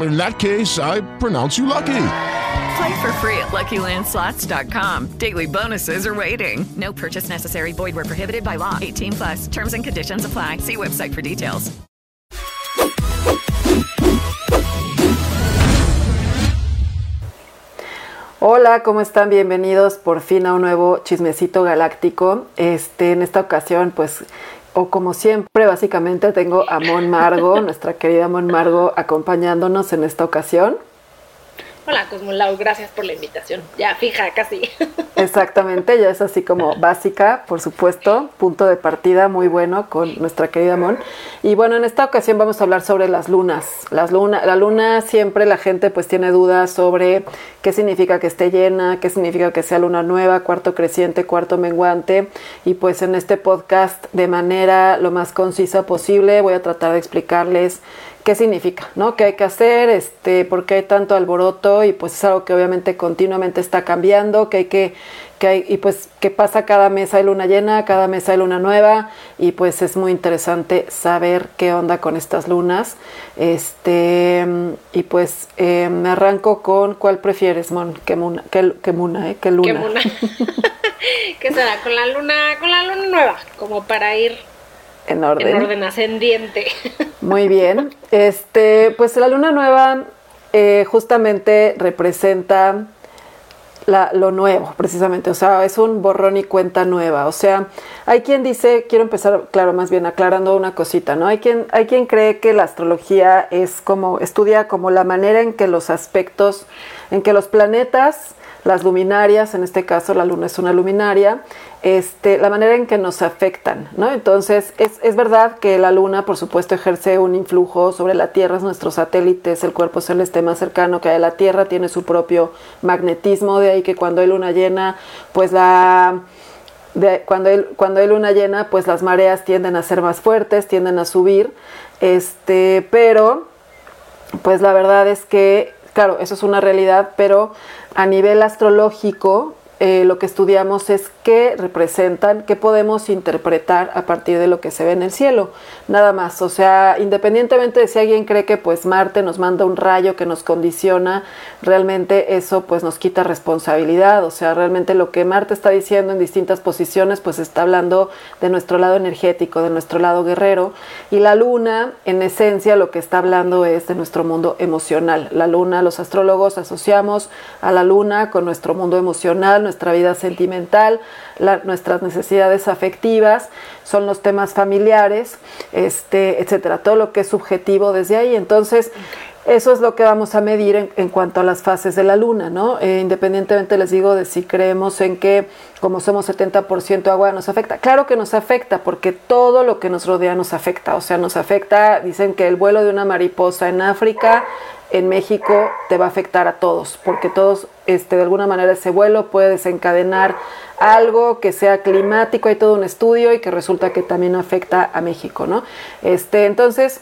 in that case, I pronounce you lucky. Play for free at LuckyLandSlots.com. Daily bonuses are waiting. No purchase necessary. Void were prohibited by law. 18 plus. Terms and conditions apply. See website for details. Hola, ¿cómo están? Bienvenidos por fin a un nuevo chismecito galáctico. Este, en esta ocasión, pues o como siempre, básicamente tengo a Mon Margo, nuestra querida Mon Margo, acompañándonos en esta ocasión. Hola Cosmolau, gracias por la invitación. Ya fija, casi. Exactamente, ya es así como básica, por supuesto, punto de partida muy bueno con nuestra querida Mon. Y bueno, en esta ocasión vamos a hablar sobre las lunas. Las luna, la luna siempre la gente pues tiene dudas sobre qué significa que esté llena, qué significa que sea luna nueva, cuarto creciente, cuarto menguante. Y pues en este podcast de manera lo más concisa posible voy a tratar de explicarles qué significa, ¿no? ¿Qué hay que hacer? Este, ¿Por qué hay tanto alboroto? Y pues es algo que obviamente continuamente está cambiando, que hay que, que hay, y pues qué pasa cada mes hay luna llena, cada mes hay luna nueva, y pues es muy interesante saber qué onda con estas lunas. Este, y pues eh, me arranco con ¿cuál prefieres, Mon? ¿Qué muna? ¿Qué, qué muna, eh? ¿Qué luna? ¿Qué luna? ¿Qué será? Con la luna, con la luna nueva, como para ir en orden. En orden ascendiente. Muy bien. Este, pues la luna nueva eh, justamente representa la, lo nuevo, precisamente. O sea, es un borrón y cuenta nueva. O sea, hay quien dice, quiero empezar, claro, más bien aclarando una cosita, ¿no? Hay quien, hay quien cree que la astrología es como, estudia como la manera en que los aspectos, en que los planetas las luminarias, en este caso la luna es una luminaria, este, la manera en que nos afectan, ¿no? Entonces, es, es, verdad que la luna, por supuesto, ejerce un influjo sobre la Tierra, es nuestro satélite, es el cuerpo celeste más cercano que hay a la Tierra, tiene su propio magnetismo, de ahí que cuando hay luna llena, pues la... Cuando, hay, cuando hay luna llena, pues las mareas tienden a ser más fuertes, tienden a subir, este, pero pues la verdad es que, claro, eso es una realidad, pero a nivel astrológico, eh, lo que estudiamos es qué representan, qué podemos interpretar a partir de lo que se ve en el cielo, nada más. O sea, independientemente de si alguien cree que pues Marte nos manda un rayo que nos condiciona, realmente eso pues nos quita responsabilidad. O sea, realmente lo que Marte está diciendo en distintas posiciones pues está hablando de nuestro lado energético, de nuestro lado guerrero. Y la luna, en esencia, lo que está hablando es de nuestro mundo emocional. La luna, los astrólogos asociamos a la luna con nuestro mundo emocional, nuestra vida sentimental, nuestras necesidades afectivas, son los temas familiares, este, etcétera, todo lo que es subjetivo desde ahí. Entonces, eso es lo que vamos a medir en, cuanto a las fases de la luna, ¿no? Eh, independientemente les digo de si creemos en que como somos 70% agua nos afecta. Claro que nos afecta porque todo lo que nos rodea nos afecta. O sea, nos afecta, dicen que el vuelo de una mariposa en África, en México, te va a afectar a todos, porque todos, este, de alguna manera ese vuelo puede desencadenar algo que sea climático, hay todo un estudio y que resulta que también afecta a México, ¿no? Este, entonces,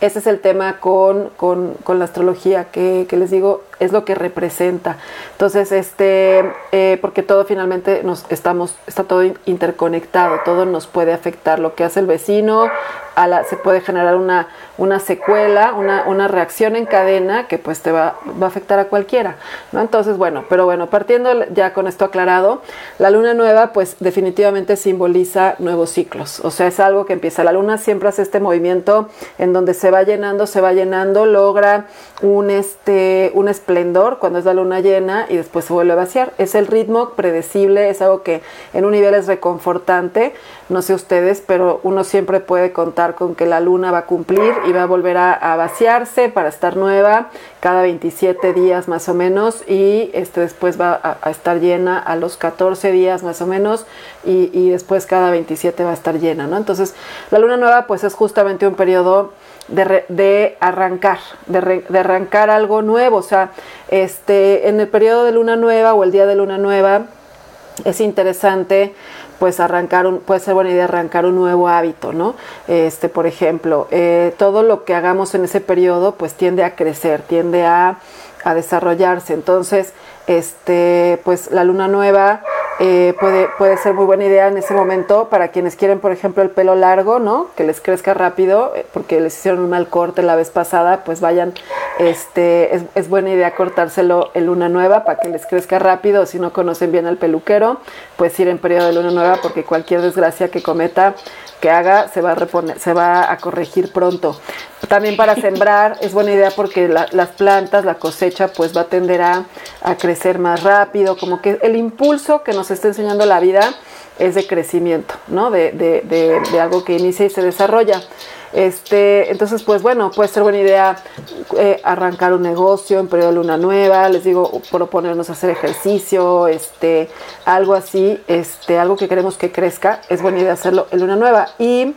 ese es el tema con, con, con la astrología, que, que, les digo, es lo que representa. Entonces, este, eh, porque todo finalmente nos estamos, está todo interconectado, todo nos puede afectar. Lo que hace el vecino, a la, se puede generar una, una secuela, una, una, reacción en cadena que pues te va, va, a afectar a cualquiera. ¿no? Entonces, bueno, pero bueno, partiendo ya con esto aclarado, la luna nueva pues definitivamente simboliza nuevos ciclos. O sea, es algo que empieza. La luna siempre hace este movimiento en donde se va llenando, se va llenando, logra un, este, un esplendor cuando es la luna llena y después se vuelve a vaciar. Es el ritmo predecible, es algo que en un nivel es reconfortante, no sé ustedes, pero uno siempre puede contar con que la luna va a cumplir y va a volver a, vaciarse para estar nueva cada 27 días más o menos y este después va a, a estar llena a los 14 días más o menos y, y después cada 27 va a estar llena, ¿no? Entonces la luna nueva pues es justamente un periodo de, arrancar, de arrancar algo nuevo, o sea, este, en el periodo de luna nueva o el día de luna nueva es interesante pues arrancar un, puede ser buena idea arrancar un nuevo hábito, ¿no? Este, por ejemplo, eh, todo lo que hagamos en ese periodo pues tiende a crecer, tiende a, a desarrollarse. Entonces, este, pues la luna nueva eh, puede, puede ser muy buena idea en ese momento para quienes quieren, por ejemplo, el pelo largo, ¿no? Que les crezca rápido, eh, porque les hicieron un mal corte la vez pasada, pues vayan, este, es, es buena idea cortárselo en luna nueva para que les crezca rápido. Si no conocen bien al peluquero, pues ir en periodo de luna nueva, porque cualquier desgracia que cometa, que haga, se va a reponer, se va a corregir pronto. También para sembrar es buena idea porque la- las plantas, la cosecha, pues va a tender a, a crecer más rápido, como que el impulso que nos está enseñando la vida es de crecimiento, ¿no? De- de- de algo que inicia y se desarrolla. Este, entonces, pues bueno, puede ser buena idea eh, arrancar un negocio en periodo de luna nueva, les digo, proponernos hacer ejercicio, este, algo así, este, algo que queremos que crezca, es buena idea hacerlo en luna nueva. Y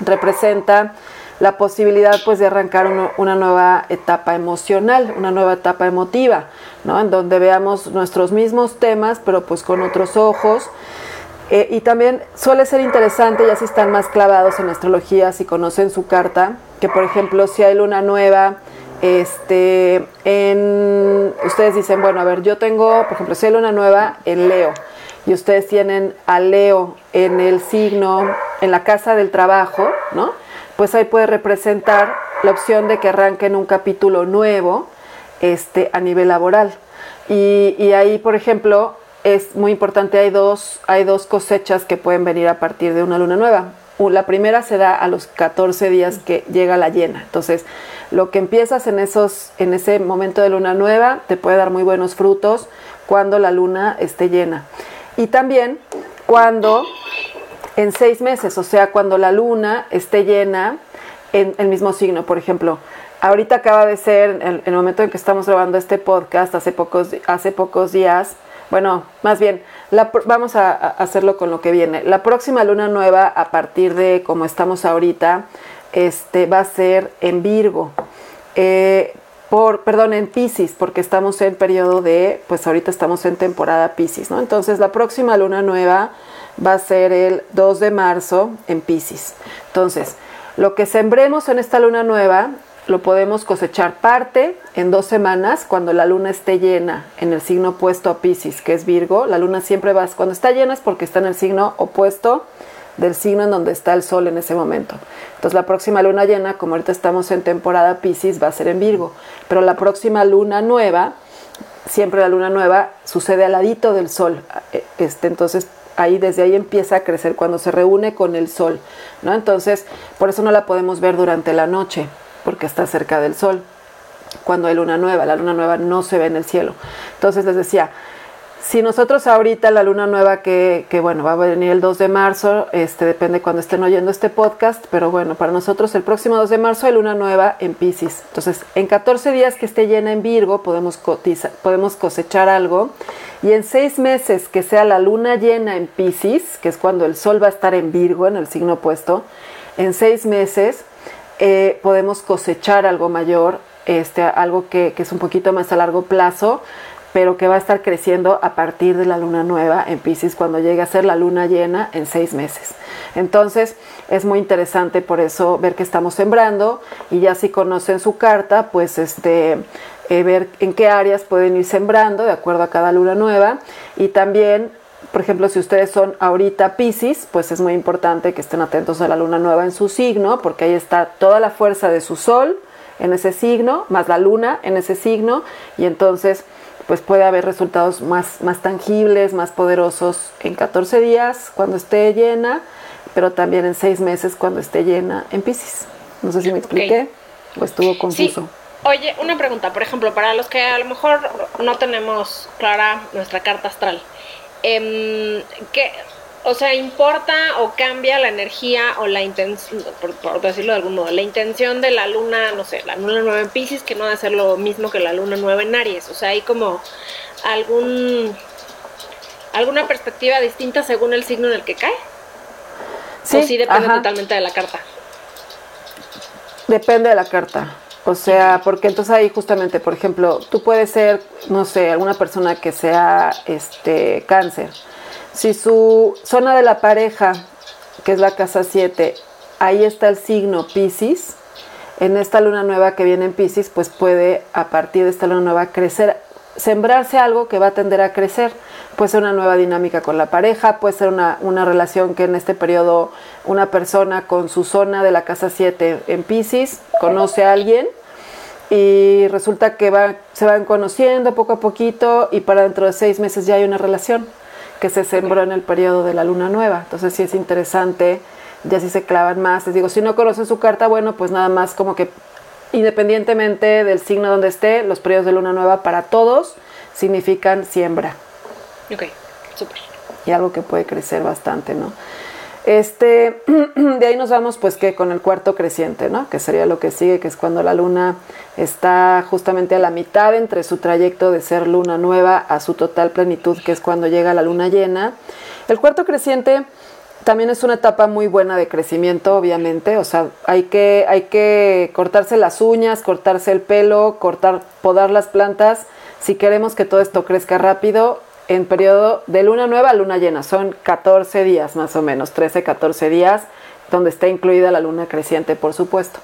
representa la posibilidad pues de arrancar una nueva etapa emocional, una nueva etapa emotiva, ¿no? En donde veamos nuestros mismos temas, pero pues con otros ojos. Eh, y también suele ser interesante, ya si están más clavados en astrología, si conocen su carta, que por ejemplo si hay luna nueva, este, en, ustedes dicen, bueno, a ver, yo tengo, por ejemplo, si hay luna nueva en Leo, y ustedes tienen a Leo en el signo, en la casa del trabajo, ¿no? Pues ahí puede representar la opción de que arranquen un capítulo nuevo este, a nivel laboral. Y, y ahí, por ejemplo, es muy importante, hay dos, hay dos cosechas que pueden venir a partir de una luna nueva. La primera se da a los 14 días que llega la llena. Entonces, lo que empiezas en, esos, en ese momento de luna nueva te puede dar muy buenos frutos cuando la luna esté llena. Y también cuando en seis meses, o sea, cuando la luna esté llena en el mismo signo. Por ejemplo, ahorita acaba de ser, en el momento en que estamos grabando este podcast, hace pocos, hace pocos días, bueno, más bien, vamos a, a hacerlo con lo que viene. La próxima luna nueva, a partir de como estamos ahorita, este, va a ser en Virgo. Eh, por, perdón, en Pisces, porque estamos en periodo de, pues ahorita estamos en temporada Pisces, ¿no? Entonces la próxima luna nueva va a ser el 2 de marzo en Pisces. Entonces, lo que sembremos en esta luna nueva lo podemos cosechar parte en dos semanas cuando la luna esté llena en el signo opuesto a Pisces, que es Virgo. La luna siempre va, cuando está llena es porque está en el signo opuesto del signo en donde está el sol en ese momento. Entonces la próxima luna llena, como ahorita estamos en temporada Pisces, va a ser en Virgo. Pero la próxima luna nueva, siempre la luna nueva sucede al ladito del sol. Este, entonces ahí desde ahí empieza a crecer cuando se reúne con el sol, ¿no? Entonces, por eso no la podemos ver durante la noche, porque está cerca del sol. Cuando hay luna nueva, la luna nueva no se ve en el cielo. Entonces les decía, si nosotros ahorita la luna nueva que, que, bueno, va a venir el 2 de marzo, este depende cuando estén oyendo este podcast, pero bueno, para nosotros el próximo 2 de marzo hay luna nueva en Pisces. Entonces, en 14 días que esté llena en Virgo, podemos, podemos cosechar algo. Y en seis meses que sea la luna llena en Pisces, que es cuando el sol va a estar en Virgo, en el signo opuesto, en seis meses eh, podemos cosechar algo mayor, este, algo que, es un poquito más a largo plazo, pero que va a estar creciendo a partir de la luna nueva en Pisces cuando llegue a ser la luna llena en seis meses. Entonces es muy interesante por eso ver que estamos sembrando y ya si conocen su carta, pues este eh, ver en qué áreas pueden ir sembrando de acuerdo a cada luna nueva y también por ejemplo, si ustedes son ahorita Pisces, pues es muy importante que estén atentos a la luna nueva en su signo, porque ahí está toda la fuerza de su sol en ese signo, más la luna en ese signo, y entonces pues puede haber resultados más, más tangibles, más poderosos en 14 días cuando esté llena, pero también en 6 meses cuando esté llena en Pisces. No sé si me expliqué o estuvo confuso. Sí. Oye, una pregunta, por ejemplo, para los que a lo mejor no tenemos clara nuestra carta astral, eh, que, o sea, importa o cambia la energía o la intención, por, por decirlo de algún modo, la intención de la luna, no sé, la luna nueva en Pisces, que no debe ser lo mismo que la luna nueva en Aries. O sea, hay como algún alguna perspectiva distinta según el signo en el que cae. Sí, o sí depende ajá. totalmente de la carta. Depende de la carta. O sea, porque entonces ahí justamente, por ejemplo, tú puedes ser, no sé, alguna persona que sea este cáncer. Si su zona de la pareja, que es la casa 7, ahí está el signo Pisces, en esta luna nueva que viene en Pisces, pues puede a partir de esta luna nueva crecer, sembrarse algo que va a tender a crecer. Puede ser una nueva dinámica con la pareja, puede ser una, una relación que en este periodo una persona con su zona de la casa 7 en Pisces conoce a alguien y resulta que va, se van conociendo poco a poquito y para dentro de seis meses ya hay una relación que se sembró en el periodo de la luna nueva. Entonces sí es interesante, ya si se clavan más. Les digo, si no conocen su carta, bueno, pues nada más como que independientemente del signo donde esté, los periodos de luna nueva para todos significan siembra Ok, súper. y algo que puede crecer bastante, ¿no? Este, de ahí nos vamos pues que con el cuarto creciente, ¿no? Que sería lo que sigue, que es cuando la luna está justamente a la mitad entre su trayecto de ser luna nueva a su total plenitud, que es cuando llega la luna llena. El cuarto creciente también es una etapa muy buena de crecimiento, obviamente, o sea, hay que, hay que cortarse las uñas, cortarse el pelo, cortar, podar las plantas, si queremos que todo esto crezca rápido, en periodo de luna nueva a luna llena. Son 14 días más o menos, 13, 14 días, donde está incluida la luna creciente, por supuesto.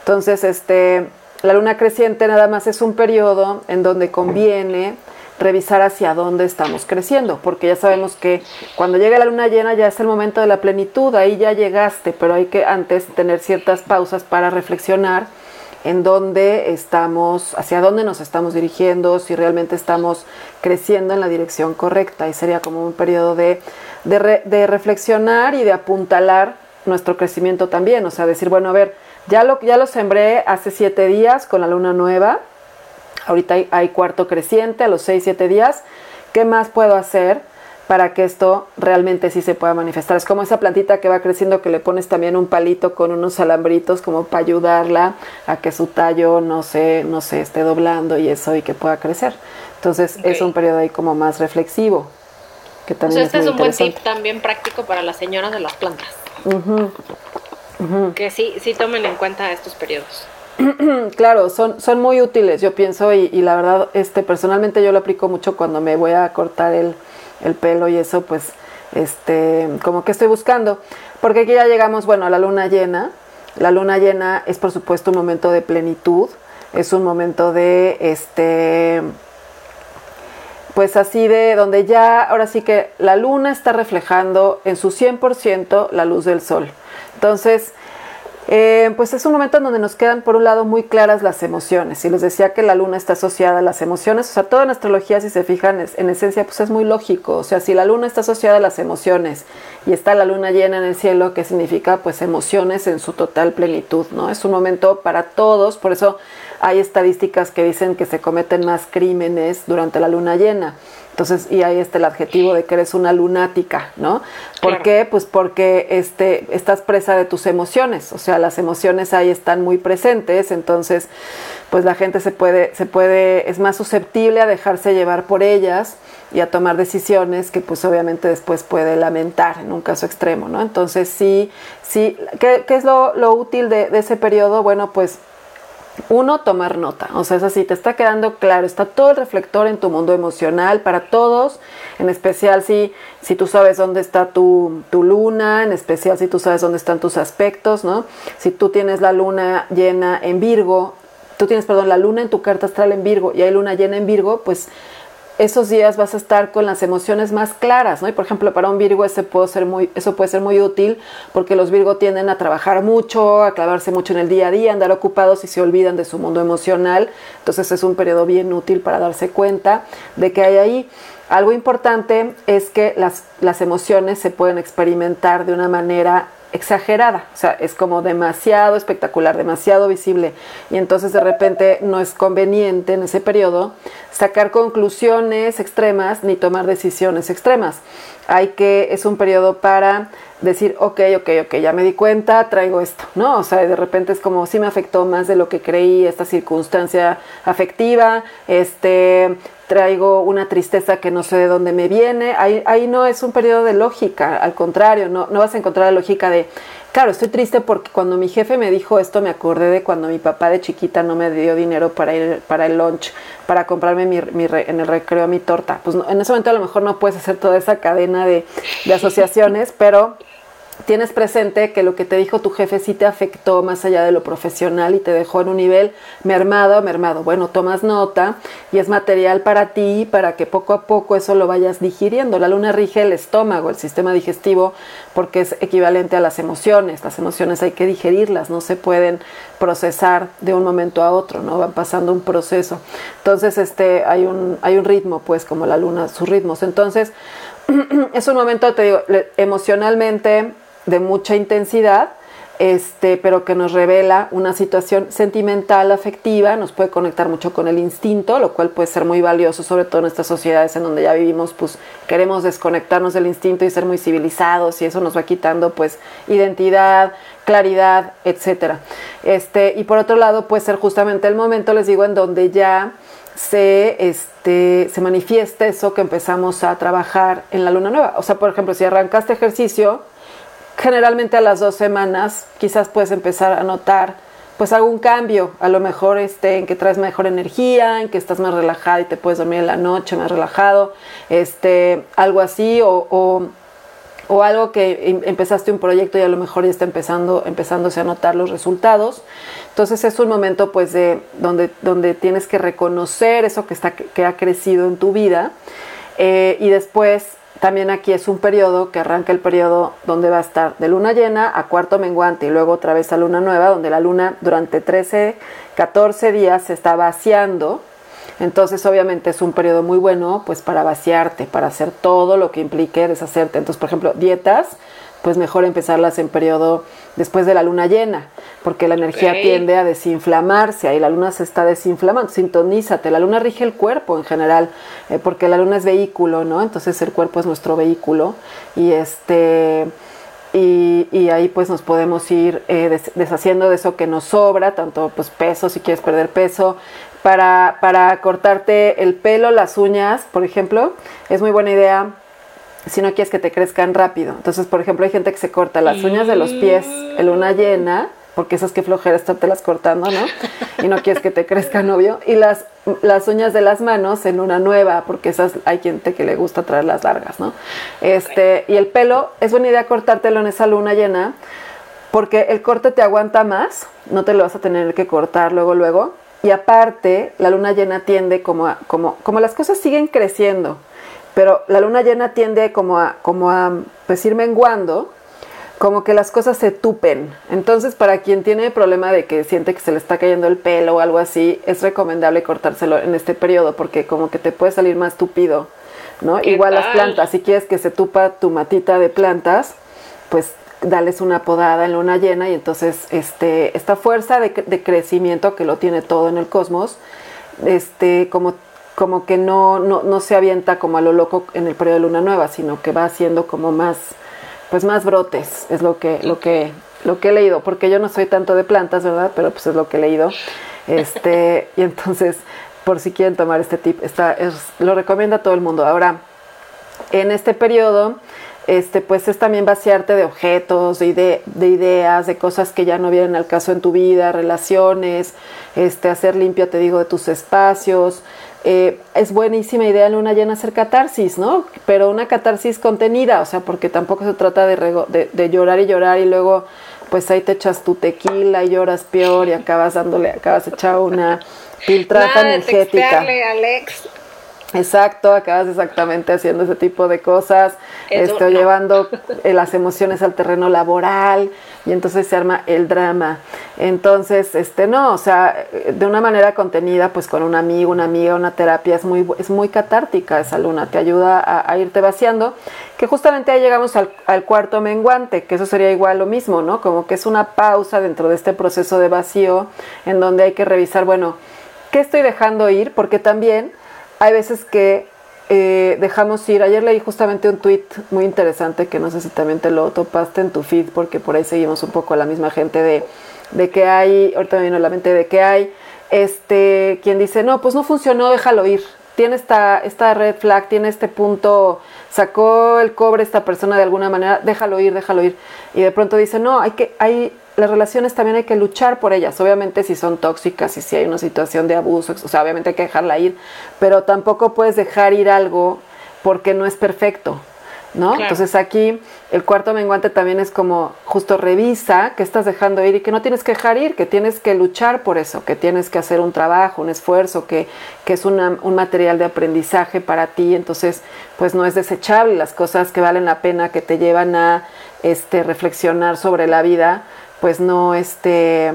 Entonces, este, la luna creciente nada más es un periodo en donde conviene revisar hacia dónde estamos creciendo, porque ya sabemos que cuando llega la luna llena ya es el momento de la plenitud, ahí ya llegaste, pero hay que antes tener ciertas pausas para reflexionar en dónde estamos, hacia dónde nos estamos dirigiendo, si realmente estamos creciendo en la dirección correcta. Y sería como un periodo de, de, re- de reflexionar y de apuntalar nuestro crecimiento también. O sea, decir, bueno, a ver, ya lo, ya lo sembré hace siete días con la luna nueva, ahorita hay, hay cuarto creciente a los seis, siete días. ¿Qué más puedo hacer? Para que esto realmente sí se pueda manifestar. Es como esa plantita que va creciendo que le pones también un palito con unos alambritos como para ayudarla a que su tallo no se, no se esté doblando y eso y que pueda crecer. Entonces es un periodo ahí como más reflexivo. Que O también sea, este es muy un buen tip también práctico para las señoras de las plantas. Que sí, sí tomen en cuenta estos periodos. Claro, son, son muy útiles, yo pienso, y, y la verdad, este, personalmente yo lo aplico mucho cuando me voy a cortar el, el pelo y eso, pues, este, como que estoy buscando. Porque aquí ya llegamos, bueno, a la luna llena. La luna llena es, por supuesto, un momento de plenitud, es un momento de, este, pues así de donde ya, ahora sí que la luna está reflejando en su 100% la luz del sol. Entonces, eh, pues es un momento en donde nos quedan, por un lado, muy claras las emociones. Y les decía que la luna está asociada a las emociones. O sea, toda en astrología, si se fijan, es- en esencia, pues es muy lógico. O sea, si la luna está asociada a las emociones y está la luna llena en el cielo, ¿qué significa? Pues emociones en su total plenitud, ¿no? Es un momento para todos. Por eso hay estadísticas que dicen que se cometen más crímenes durante la luna llena. Entonces, y ahí está el adjetivo de que eres una lunática, ¿no? ¿Por Claro. qué? Pues porque este, estás presa de tus emociones, o sea, las emociones ahí están muy presentes, entonces, pues la gente se puede, se puede, es más susceptible a dejarse llevar por ellas y a tomar decisiones que pues obviamente después puede lamentar en un caso extremo, ¿no? Entonces, sí, sí, ¿qué, qué es lo, lo útil de, de ese periodo? Bueno, pues uno, tomar nota. O sea, es así, te está quedando claro, está todo el reflector en tu mundo emocional para todos, en especial si, si tú sabes dónde está tu, tu luna, en especial si tú sabes dónde están tus aspectos, ¿no? Si tú tienes la luna llena en Virgo, tú tienes, perdón, la luna en tu carta astral en Virgo y hay luna llena en Virgo, pues esos días vas a estar con las emociones más claras, ¿no? Y por ejemplo, para un Virgo ese puede ser muy, eso puede ser muy útil porque los Virgo tienden a trabajar mucho, a clavarse mucho en el día a día, andar ocupados y se olvidan de su mundo emocional. Entonces es un periodo bien útil para darse cuenta de que hay ahí. Algo importante es que las, las emociones se pueden experimentar de una manera exagerada, o sea, es como demasiado espectacular, demasiado visible. Y entonces de repente no es conveniente en ese periodo sacar conclusiones extremas ni tomar decisiones extremas. Hay que, es un periodo para decir, ok, ok, ok, ya me di cuenta, traigo esto, ¿no? O sea, de repente es como, sí me afectó más de lo que creí esta circunstancia afectiva, este, traigo una tristeza que no sé de dónde me viene, ahí, ahí no es un periodo de lógica, al contrario, no, no vas a encontrar la lógica de, claro, estoy triste porque cuando mi jefe me dijo esto me acordé de cuando mi papá de chiquita no me dio dinero para ir para el lunch, para comprarme mi, re- en el recreo mi torta. Pues no, en ese momento a lo mejor no puedes hacer toda esa cadena de, de asociaciones, pero tienes presente que lo que te dijo tu jefe sí te afectó más allá de lo profesional y te dejó en un nivel mermado, mermado. Bueno, tomas nota y es material para ti, para que poco a poco eso lo vayas digiriendo. La luna rige el estómago, el sistema digestivo, porque es equivalente a las emociones. Las emociones hay que digerirlas, no se pueden procesar de un momento a otro, ¿no? Van pasando un proceso. Entonces, este, hay un, hay un ritmo, pues, como la luna, sus ritmos. Entonces, es un momento, te digo, emocionalmente de mucha intensidad, este, pero que nos revela una situación sentimental, afectiva, nos puede conectar mucho con el instinto, lo cual puede ser muy valioso, sobre todo en estas sociedades en donde ya vivimos, pues queremos desconectarnos del instinto y ser muy civilizados y eso nos va quitando pues identidad, claridad, etcétera. Este, y por otro lado puede ser justamente el momento, les digo, en donde ya se, este, se manifiesta eso que empezamos a trabajar en la luna nueva. O sea, por ejemplo, si arrancaste ejercicio, generalmente a las dos semanas quizás puedes empezar a notar pues algún cambio, a lo mejor este, en que traes mejor energía, en que estás más relajada y te puedes dormir en la noche más relajado, este, algo así, o, o, algo que em- empezaste un proyecto y a lo mejor ya está empezando, empezándose a notar los resultados. Entonces es un momento pues de donde, donde tienes que reconocer eso que, está, que ha crecido en tu vida eh, y después también aquí es un periodo que arranca el periodo donde va a estar de luna llena a cuarto menguante y luego otra vez a luna nueva, donde la luna durante 13, 14 días se está vaciando. Entonces, obviamente es un periodo muy bueno pues para vaciarte, para hacer todo lo que implique deshacerte. Entonces, por ejemplo, dietas, pues mejor empezarlas en periodo después de la luna llena, porque la energía tiende a desinflamarse, ahí la luna se está desinflamando, sintonízate, la luna rige el cuerpo en general, eh, porque la luna es vehículo, ¿no? Entonces el cuerpo es nuestro vehículo y este... Y, y ahí pues nos podemos ir eh, des- deshaciendo de eso que nos sobra, tanto pues peso, si quieres perder peso, para, para cortarte el pelo, las uñas, por ejemplo, es muy buena idea si no quieres que te crezcan rápido. Entonces, por ejemplo, hay gente que se corta las uñas de los pies en luna llena, porque esas que flojera estártelas cortando, ¿no? Y no quieres que te crezcan, obvio. Y las, las uñas de las manos en una nueva, porque esas hay gente que le gusta traerlas largas, ¿no? Este, y el pelo, es buena idea cortártelo en esa luna llena, porque el corte te aguanta más, no te lo vas a tener que cortar luego, luego. Y aparte, la luna llena tiende como a, como, como las cosas siguen creciendo, pero la luna llena tiende como a, como a pues ir menguando, como que las cosas se tupen. Entonces, para quien tiene problema de que siente que se le está cayendo el pelo o algo así, es recomendable cortárselo en este periodo porque como que te puede salir más tupido, ¿no? ¿Qué Igual las plantas, si quieres que se tupa tu matita de plantas, pues dales una podada en luna llena y entonces este, esta fuerza de, de crecimiento que lo tiene todo en el cosmos, este, como, como que no, no, no se avienta como a lo loco en el periodo de luna nueva, sino que va haciendo como más, pues más brotes, es lo que, lo que, lo que he leído, porque yo no soy tanto de plantas, ¿verdad? Pero pues es lo que he leído. Este, y entonces, por si quieren tomar este tip, está, es, lo recomienda todo el mundo. Ahora, en este periodo, este, pues es también vaciarte de objetos, de, ide- de ideas, de cosas que ya no vienen al caso en tu vida, relaciones, este, hacer limpio, te digo, de tus espacios. Eh, es buenísima idea en luna llena hacer catarsis, ¿no? Pero una catarsis contenida, o sea, porque tampoco se trata de, rego- de, de llorar y llorar y luego pues ahí te echas tu tequila y lloras peor y acabas dándole, acabas echado una filtrata Nada energética. Alex. Exacto, acabas exactamente haciendo ese tipo de cosas, Eso estoy no. llevando eh, las emociones al terreno laboral y entonces se arma el drama. Entonces, este, no, o sea, de una manera contenida, pues con un amigo, una amiga, una terapia, es muy, es muy catártica esa luna, te ayuda a, irte vaciando, que justamente ahí llegamos al, al, cuarto menguante, que eso sería igual lo mismo, ¿no? Como que es una pausa dentro de este proceso de vacío, en donde hay que revisar, bueno, ¿qué estoy dejando ir? Porque también hay veces que eh, dejamos ir. Ayer leí justamente un tweet muy interesante que no sé si también te lo topaste en tu feed, porque por ahí seguimos un poco a la misma gente de, de que hay, ahorita me vino a la mente de que hay, este, quien dice, no, pues no funcionó, déjalo ir. Tiene esta, esta red flag, tiene este punto, sacó el cobre esta persona de alguna manera, déjalo ir, déjalo ir. Y de pronto dice, no, hay que, hay, las relaciones también hay que luchar por ellas. Obviamente si son tóxicas y si hay una situación de abuso, o sea, obviamente hay que dejarla ir, pero tampoco puedes dejar ir algo porque no es perfecto, ¿no? Entonces aquí el cuarto menguante también es como justo revisa que estás dejando ir y que no tienes que dejar ir, que tienes que luchar por eso, que tienes que hacer un trabajo, un esfuerzo, que, que es un material de aprendizaje para ti, entonces pues no es desechable, las cosas que valen la pena, que te llevan a este, reflexionar sobre la vida, pues no, este,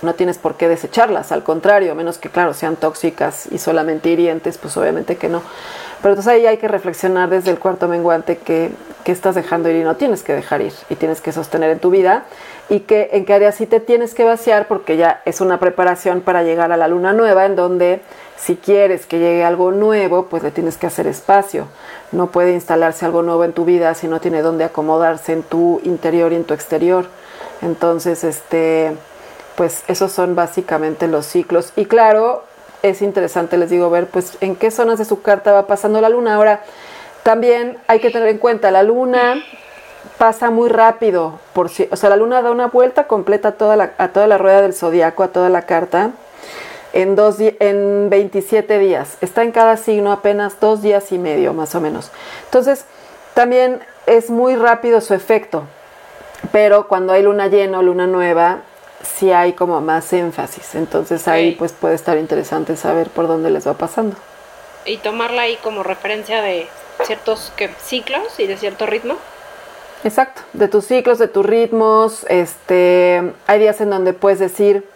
no tienes por qué desecharlas, al contrario, menos que, claro, sean tóxicas y solamente hirientes, pues obviamente que no. Pero entonces ahí hay que reflexionar desde el cuarto menguante que, que estás dejando ir y no tienes que dejar ir y tienes que sostener en tu vida y que en qué área sí te tienes que vaciar porque ya es una preparación para llegar a la luna nueva en donde si quieres que llegue algo nuevo, pues le tienes que hacer espacio. No puede instalarse algo nuevo en tu vida si no tiene dónde acomodarse en tu interior y en tu exterior. Entonces, este, pues esos son básicamente los ciclos. Y claro, es interesante, les digo, ver pues en qué zonas de su carta va pasando la luna. Ahora, también hay que tener en cuenta, la luna pasa muy rápido, por si, o sea, la luna da una vuelta completa a toda la, a toda la rueda del zodiaco, a toda la carta, en, dos, en 27 días. Está en cada signo apenas dos días y medio, más o menos. Entonces, también es muy rápido su efecto pero cuando hay luna llena o luna nueva, sí hay como más énfasis. Entonces ahí pues puede estar interesante saber por dónde les va pasando. Y tomarla ahí como referencia de ciertos ciclos y de cierto ritmo. Exacto, de tus ciclos, de tus ritmos. Este, hay días en donde puedes decir,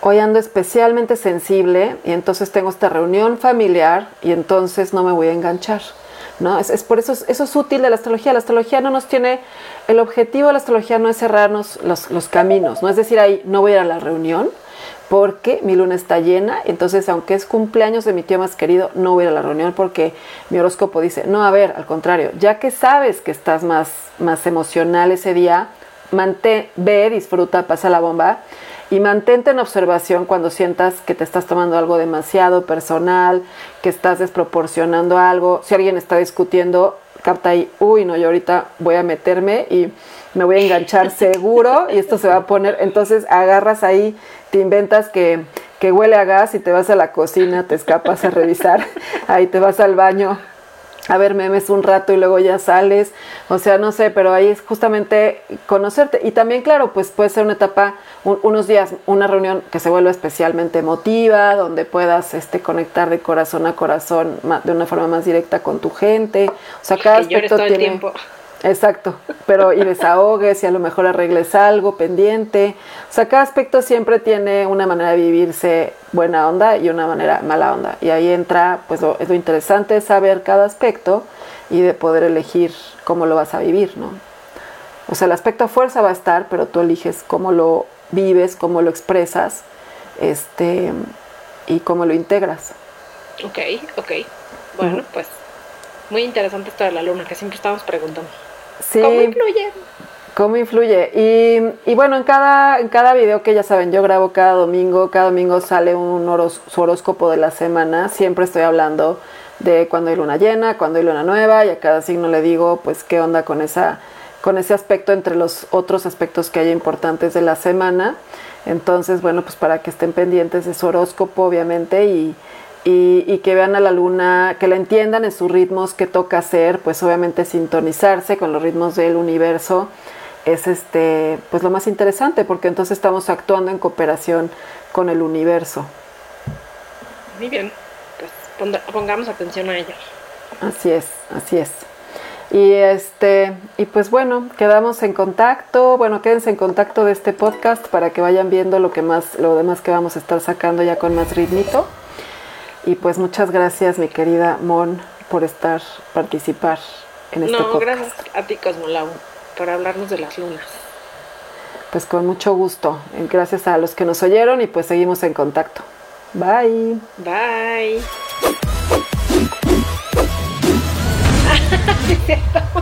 hoy ando especialmente sensible y entonces tengo esta reunión familiar y entonces no me voy a enganchar. ¿No? Es, por eso, eso es útil de la astrología. La astrología no nos tiene, el objetivo de la astrología no es cerrarnos los, los caminos, no es decir ahí, no voy a ir a la reunión porque mi luna está llena, entonces aunque es cumpleaños de mi tío más querido, no voy a ir a la reunión porque mi horóscopo dice, no, a ver, al contrario, ya que sabes que estás más, más emocional ese día, mantén, ve, disfruta, pasa la bomba y mantente en observación cuando sientas que te estás tomando algo demasiado personal, que estás desproporcionando algo. Si alguien está discutiendo, capta ahí, uy, no, yo ahorita voy a meterme y me voy a enganchar seguro y esto se va a poner. Entonces agarras ahí, te inventas que, que huele a gas y te vas a la cocina, te escapas a revisar, ahí te vas al baño a ver memes un rato y luego ya sales, o sea, no sé, pero ahí es justamente conocerte. Y también, claro, pues puede ser una etapa, unos días, una reunión que se vuelva especialmente emotiva, donde puedas este, conectar de corazón a corazón de una forma más directa con tu gente. O sea, cada aspecto tiene... Exacto, pero y desahogues y a lo mejor arregles algo pendiente. O sea, cada aspecto siempre tiene una manera de vivirse buena onda y una manera mala onda. Y ahí entra, pues lo, es lo interesante saber cada aspecto y de poder elegir cómo lo vas a vivir, ¿no? O sea, el aspecto fuerza va a estar, pero tú eliges cómo lo vives, cómo lo expresas, este, y cómo lo integras. Ok, ok. Bueno, pues muy interesante esto de la luna, que siempre estamos preguntando. ¿Cómo influye? ¿Cómo influye? Y, bueno, en cada, en cada video que ya saben, yo grabo cada domingo, cada domingo sale un horóscopo de la semana, siempre estoy hablando de cuando hay luna llena, cuando hay luna nueva, y a cada signo le digo, pues, qué onda con, esa, con ese aspecto entre los otros aspectos que hay importantes de la semana. Entonces, bueno, pues para que estén pendientes de su horóscopo, obviamente, y, y, que vean a la luna, que la entiendan en sus ritmos, que toca hacer, pues obviamente sintonizarse con los ritmos del universo es este pues lo más interesante porque entonces estamos actuando en cooperación con el universo. Muy bien, pues pongamos atención a ello. Así es, así es. Y este, y pues bueno, quedamos en contacto. Bueno, quédense en contacto de este podcast para que vayan viendo lo que más, lo demás que vamos a estar sacando ya con más ritmito. Y pues muchas gracias, mi querida Mon, por estar, participar en este No, podcast. gracias a ti, Cosmolau, por hablarnos de las lunas. Pues con mucho gusto. Gracias a los que nos oyeron y pues seguimos en contacto. Bye. Bye.